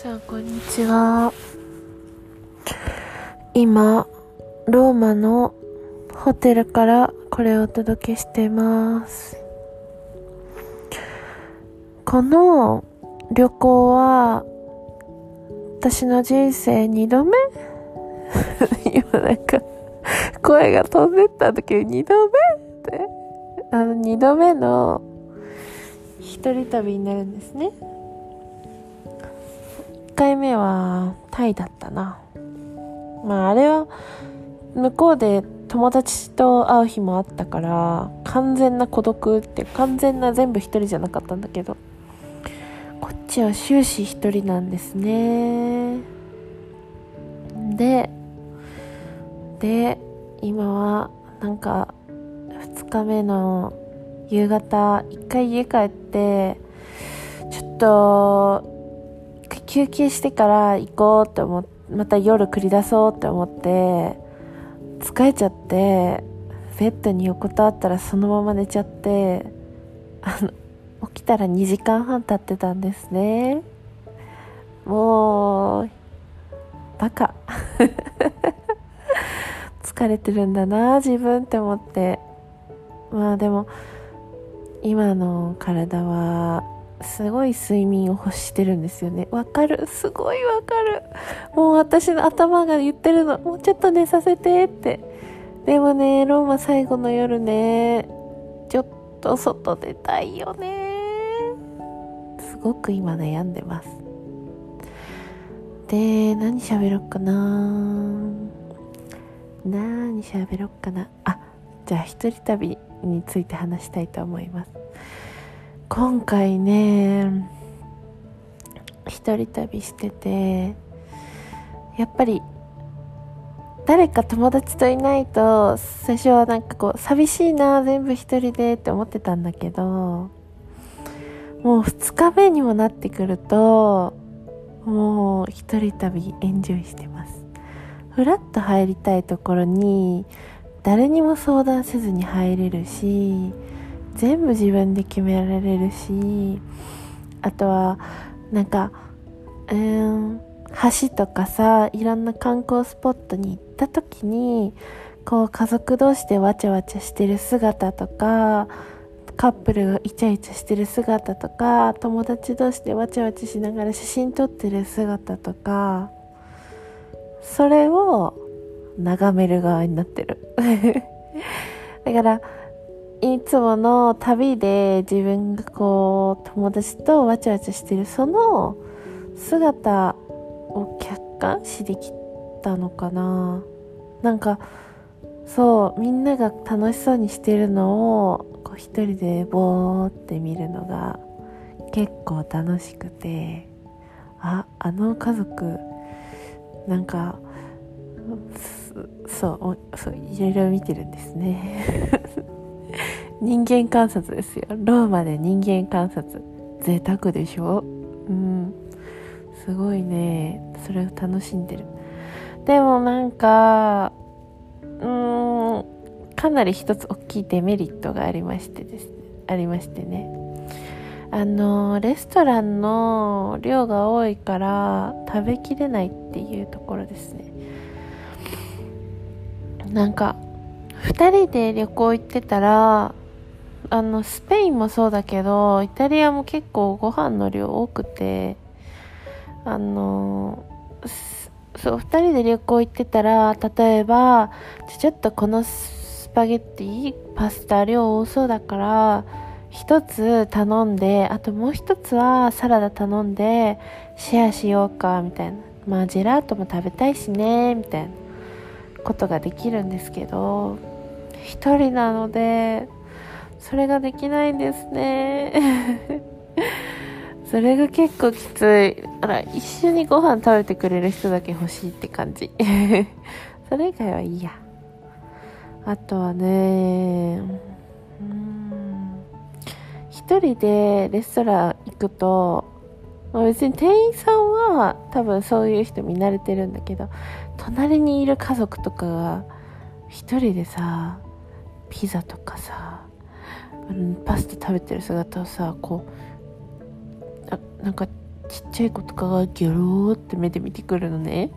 さんこんにちは。今ローマのホテルからこれをお届けしてます。この旅行は私の人生2度目？今なんか声が飛んでった時2度目？って。あの2度目の一人旅になるんですね。回目はタイだったな。まああれは向こうで友達と会う日もあったから完全な孤独って完全な全部一人じゃなかったんだけどこっちは終始一人なんですね。でで今はなんか2日目の夕方一回家帰ってちょっと休憩してから行こうって思ってまた夜繰り出そうって思って疲れちゃってベッドに横たわったらそのまま寝ちゃってあの起きたら2時間半経ってたんですね。もうバカ。疲れてるんだな自分って思って。まあでも今の体はすごい睡眠を欲してるんですよね。わかる。すごいわかる。もう私の頭が言ってるの。もうちょっと寝させてって。でもねローマ最後の夜ね。ちょっと外出たいよね。すごく今悩んでます。で何喋ろっかな。何喋ろっかな。あじゃあ一人旅について話したいと思います。今回ね一人旅しててやっぱり誰か友達といないと最初はなんかこう寂しいな全部一人でって思ってたんだけどもう2日目にもなってくるともう一人旅エンジョイしてます。ふらっと入りたいところに誰にも相談せずに入れるし全部自分で決められるしあとはなんかうん橋とかさいろんな観光スポットに行った時にこう家族同士でわちゃわちゃしてる姿とかカップルがイチャイチャしてる姿とか友達同士でわちゃわちゃしながら写真撮ってる姿とかそれを眺める側になってる。だからいつもの旅で自分がこう友達とわちゃわちゃしてるその姿を客観視できたのかな。なんかそうみんなが楽しそうにしてるのをこう一人でボーって見るのが結構楽しくて。ああの家族なんかそうそういろいろ見てるんですね。人間観察ですよ。ローマで人間観察。贅沢でしょ？うん。すごいね。それを楽しんでる。でもなんかうーんかなり一つ大きいデメリットがありましてですね。ありましてね。あのレストランの量が多いから食べきれないっていうところですね。なんか2人で旅行行ってたらあのスペインもそうだけどイタリアも結構ご飯の量多くてあのそう2人で旅行行ってたら例えばちょっとこのスパゲッティパスタ量多そうだから1つ頼んであともう1つはサラダ頼んでシェアしようかみたいな。まあジェラートも食べたいしねみたいなことができるんですけど1人なのでそれができないんですね。それが結構きつい。あら一緒にご飯食べてくれる人だけ欲しいって感じ。それ以外はいいや。あとはねうん一人でレストラン行くと別に店員さんは多分そういう人見慣れてるんだけど隣にいる家族とかが一人でさピザとかさパスタ食べてる姿をさこうあなんかちっちゃい子とかがギョローって目で見てくるのね。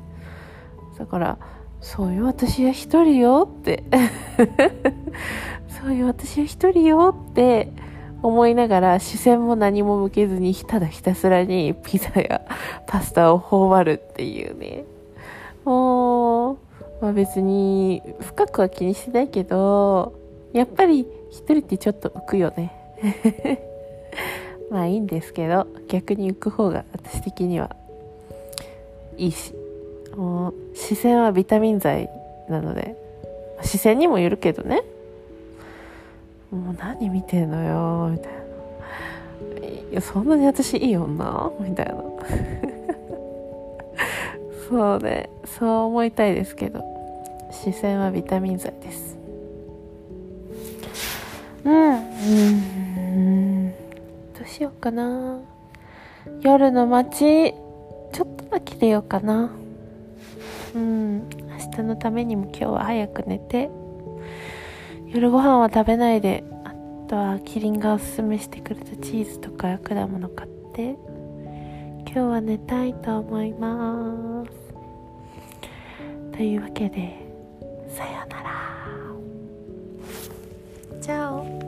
だからそういう私は一人よって。そういう私は一人よって思いながら視線も何も向けずにただひたすらにピザやパスタを頬張るっていうね。もう、まあ、別に深くは気にしてないけどやっぱり一人ってちょっと浮くよね。まあいいんですけど逆に浮く方が私的にはいいし。もう視線はビタミン剤なので。視線にもよるけどね。もう何見てんのよみたいな。いやそんなに私いい女？みたいな。そうね。そう思いたいですけど。視線はビタミン剤です。かな。夜の街ちょっとだけ出ようかな。うん。明日のためにも今日は早く寝て。夜ご飯は食べないであとはキリンがおすすめしてくれたチーズとか果物買って。今日は寝たいと思います。というわけでさよなら。チャオ